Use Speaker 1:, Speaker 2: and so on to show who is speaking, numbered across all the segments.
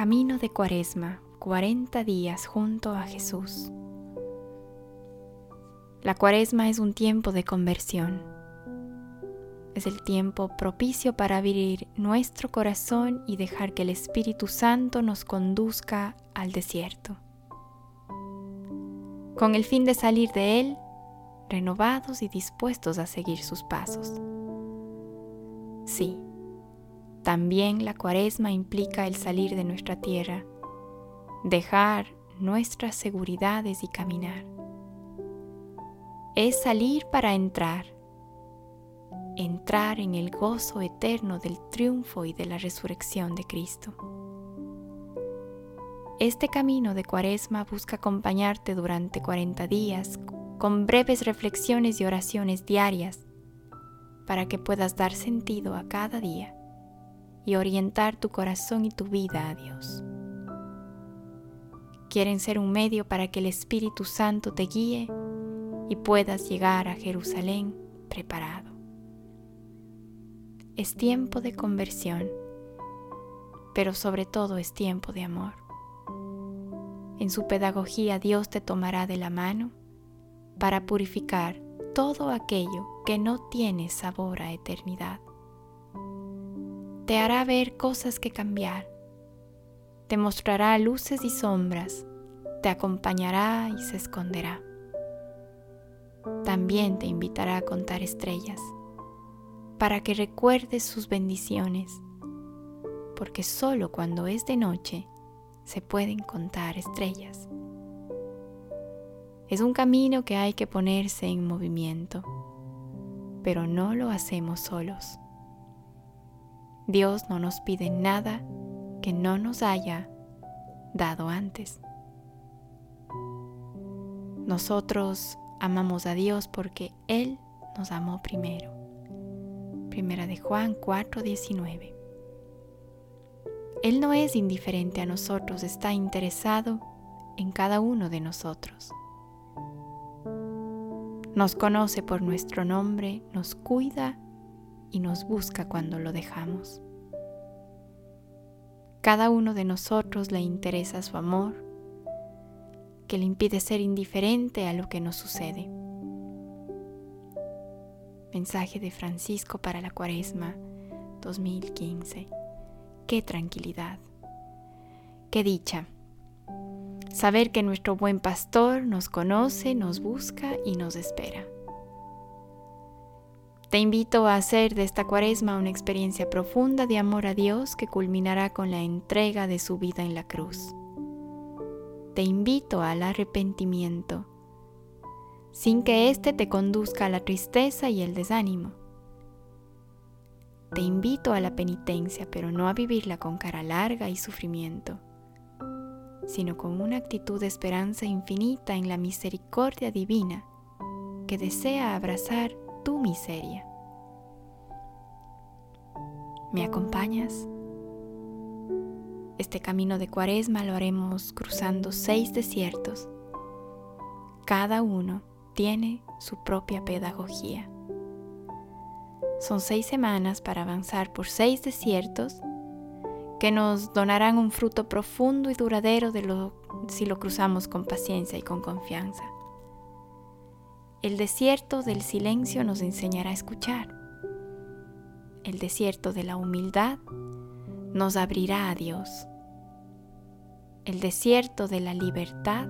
Speaker 1: Camino de Cuaresma, 40 días junto a Jesús. La Cuaresma es un tiempo de conversión. Es el tiempo propicio para abrir nuestro corazón y dejar que el Espíritu Santo nos conduzca al desierto. Con el fin de salir de él renovados y dispuestos a seguir sus pasos. Sí, también la cuaresma implica el salir de nuestra tierra, dejar nuestras seguridades y caminar. Es salir para entrar, entrar en el gozo eterno del triunfo y de la resurrección de Cristo. Este camino de cuaresma busca acompañarte durante 40 días con breves reflexiones y oraciones diarias para que puedas dar sentido a cada día y orientar tu corazón y tu vida a Dios. Quieren ser un medio para que el Espíritu Santo te guíe y puedas llegar a Jerusalén preparado. Es tiempo de conversión, pero sobre todo es tiempo de amor. En su pedagogía Dios te tomará de la mano para purificar todo aquello que no tiene sabor a eternidad te hará ver cosas que cambiar, te mostrará luces y sombras, te acompañará y se esconderá. También te invitará a contar estrellas, para que recuerdes sus bendiciones, porque solo cuando es de noche se pueden contar estrellas. Es un camino que hay que ponerse en movimiento, pero no lo hacemos solos. Dios no nos pide nada que no nos haya dado antes. Nosotros amamos a Dios porque Él nos amó primero. Primera de Juan 4:19. Él no es indiferente a nosotros, está interesado en cada uno de nosotros. Nos conoce por nuestro nombre, nos cuida y nos busca cuando lo dejamos. Cada uno de nosotros le interesa su amor, que le impide ser indiferente a lo que nos sucede. Mensaje de Francisco para la Cuaresma 2015. Qué tranquilidad, qué dicha. Saber que nuestro buen pastor nos conoce, nos busca y nos espera. Te invito a hacer de esta cuaresma una experiencia profunda de amor a Dios que culminará con la entrega de su vida en la cruz. Te invito al arrepentimiento, sin que éste te conduzca a la tristeza y el desánimo. Te invito a la penitencia, pero no a vivirla con cara larga y sufrimiento, sino con una actitud de esperanza infinita en la misericordia divina que desea abrazar tu miseria. ¿Me acompañas? Este camino de cuaresma lo haremos cruzando seis desiertos. Cada uno tiene su propia pedagogía. Son seis semanas para avanzar por seis desiertos que nos donarán un fruto profundo y duradero de lo, si lo cruzamos con paciencia y con confianza. El desierto del silencio nos enseñará a escuchar. El desierto de la humildad nos abrirá a Dios. El desierto de la libertad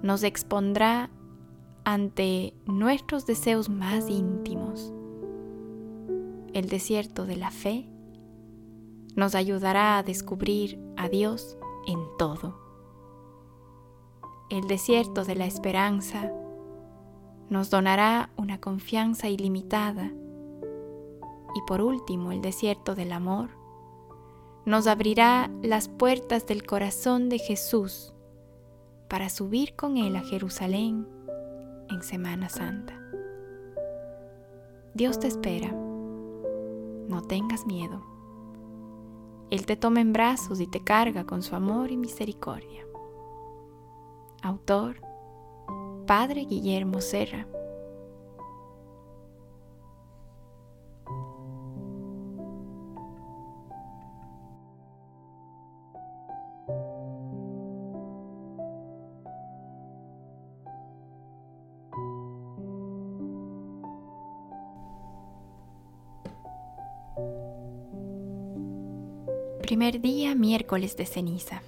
Speaker 1: nos expondrá ante nuestros deseos más íntimos. El desierto de la fe nos ayudará a descubrir a Dios en todo. El desierto de la esperanza nos donará una confianza ilimitada. Y por último, el desierto del amor nos abrirá las puertas del corazón de Jesús para subir con Él a Jerusalén en Semana Santa. Dios te espera. No tengas miedo. Él te toma en brazos y te carga con su amor y misericordia. Autor Padre Guillermo Serra. Primer día miércoles de ceniza.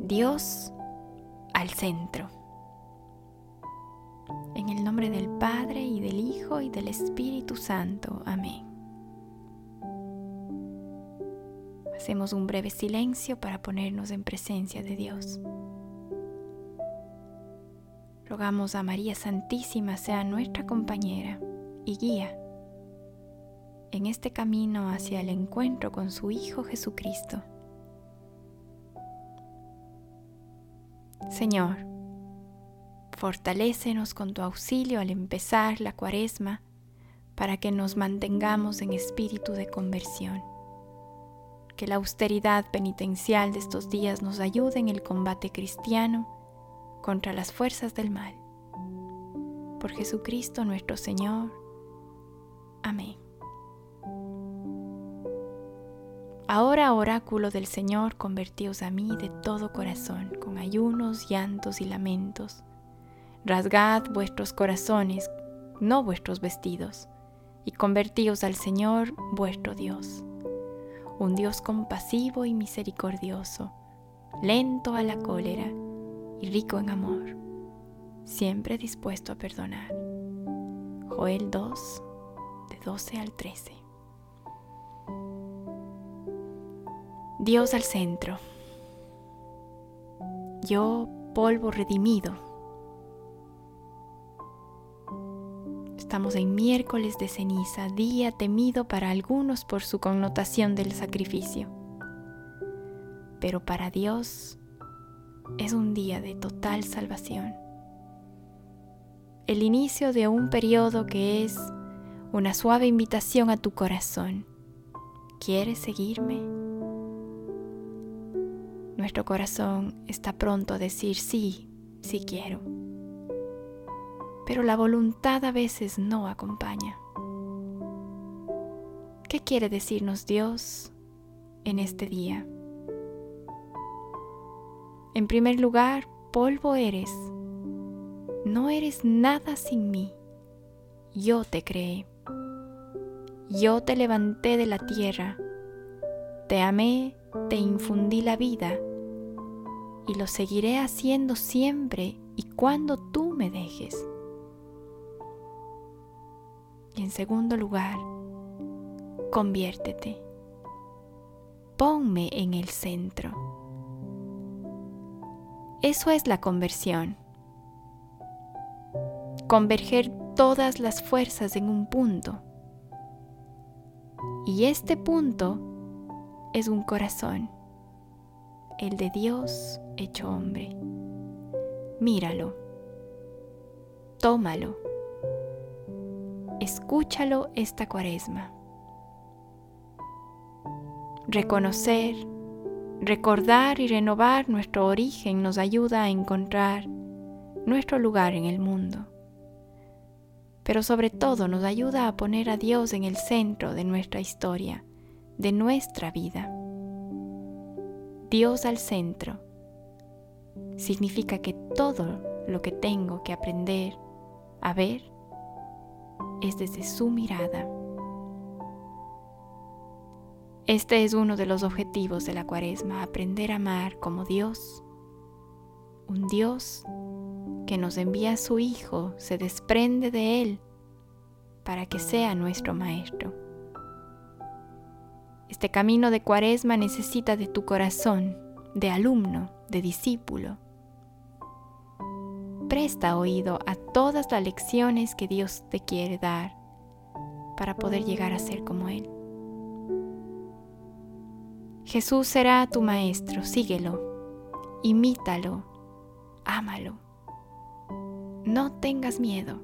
Speaker 1: Dios al centro. En el nombre del Padre y del Hijo y del Espíritu Santo. Amén. Hacemos un breve silencio para ponernos en presencia de Dios. Rogamos a María Santísima sea nuestra compañera y guía en este camino hacia el encuentro con su Hijo Jesucristo. Señor, fortalécenos con tu auxilio al empezar la cuaresma para que nos mantengamos en espíritu de conversión que la austeridad penitencial de estos días nos ayude en el combate cristiano contra las fuerzas del mal. Por Jesucristo nuestro Señor. Amén. Ahora, oráculo del Señor, convertíos a mí de todo corazón, con ayunos, llantos y lamentos. Rasgad vuestros corazones, no vuestros vestidos, y convertíos al Señor vuestro Dios un Dios compasivo y misericordioso, lento a la cólera y rico en amor, siempre dispuesto a perdonar. Joel 2, de 12 al 13. Dios al centro. Yo, polvo redimido, Estamos en miércoles de ceniza, día temido para algunos por su connotación del sacrificio. Pero para Dios es un día de total salvación. El inicio de un periodo que es una suave invitación a tu corazón. ¿Quieres seguirme? Nuestro corazón está pronto a decir sí, sí quiero pero la voluntad a veces no acompaña. ¿Qué quiere decirnos Dios en este día? En primer lugar, polvo eres. No eres nada sin mí. Yo te creé. Yo te levanté de la tierra. Te amé, te infundí la vida. Y lo seguiré haciendo siempre y cuando tú me dejes. Y en segundo lugar, conviértete. Ponme en el centro. Eso es la conversión. Converger todas las fuerzas en un punto. Y este punto es un corazón, el de Dios hecho hombre. Míralo, tómalo escúchalo esta cuaresma. Reconocer, recordar y renovar nuestro origen nos ayuda a encontrar nuestro lugar en el mundo. Pero sobre todo nos ayuda a poner a Dios en el centro de nuestra historia, de nuestra vida. Dios al centro significa que todo lo que tengo que aprender a ver es desde su mirada. Este es uno de los objetivos de la cuaresma, aprender a amar como Dios. Un Dios que nos envía a su Hijo, se desprende de Él para que sea nuestro Maestro. Este camino de cuaresma necesita de tu corazón, de alumno, de discípulo, presta oído a todas las lecciones que Dios te quiere dar para poder llegar a ser como Él. Jesús será tu maestro, síguelo, imítalo, ámalo. No tengas miedo.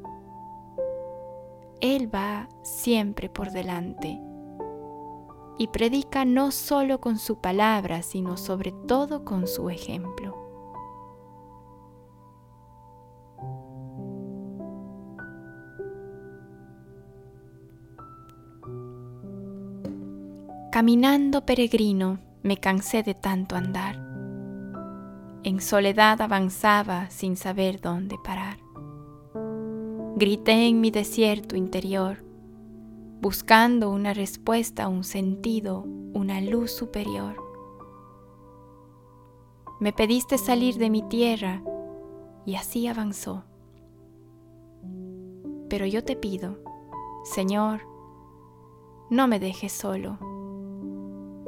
Speaker 1: Él va siempre por delante y predica no solo con su palabra, sino sobre todo con su ejemplo. Caminando peregrino me cansé de tanto andar. En soledad avanzaba sin saber dónde parar. Grité en mi desierto interior, buscando una respuesta, un sentido, una luz superior. Me pediste salir de mi tierra y así avanzó. Pero yo te pido, Señor, no me dejes solo.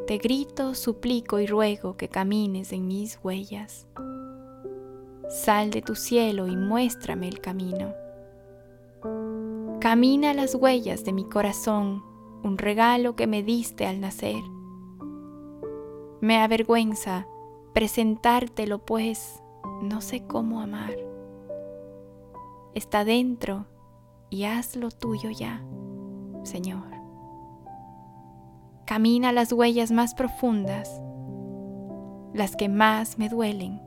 Speaker 1: Te grito, suplico y ruego que camines en mis huellas. Sal de tu cielo y muéstrame el camino. Camina las huellas de mi corazón, un regalo que me diste al nacer. Me avergüenza presentártelo, pues no sé cómo amar. Está dentro y haz lo tuyo ya, Señor. Camina las huellas más profundas, las que más me duelen,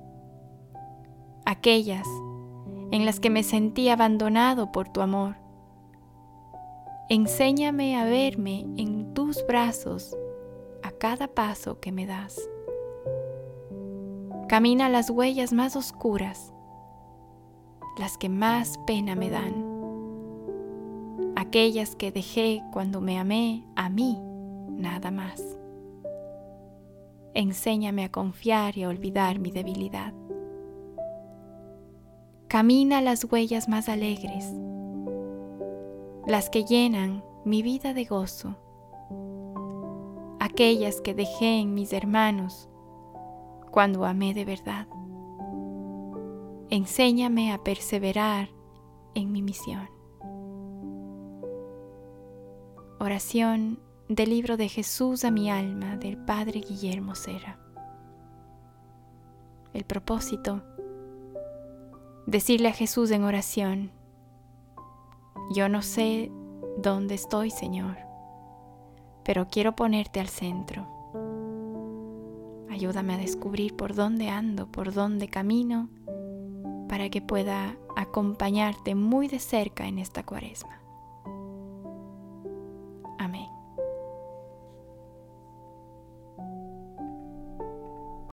Speaker 1: aquellas en las que me sentí abandonado por tu amor. Enséñame a verme en tus brazos a cada paso que me das. Camina las huellas más oscuras, las que más pena me dan, aquellas que dejé cuando me amé a mí, nada más. Enséñame a confiar y a olvidar mi debilidad. Camina las huellas más alegres, las que llenan mi vida de gozo, aquellas que dejé en mis hermanos cuando amé de verdad. Enséñame a perseverar en mi misión. Oración del libro de Jesús a mi alma del Padre Guillermo Cera. El propósito, decirle a Jesús en oración, yo no sé dónde estoy, Señor, pero quiero ponerte al centro. Ayúdame a descubrir por dónde ando, por dónde camino, para que pueda acompañarte muy de cerca en esta cuaresma.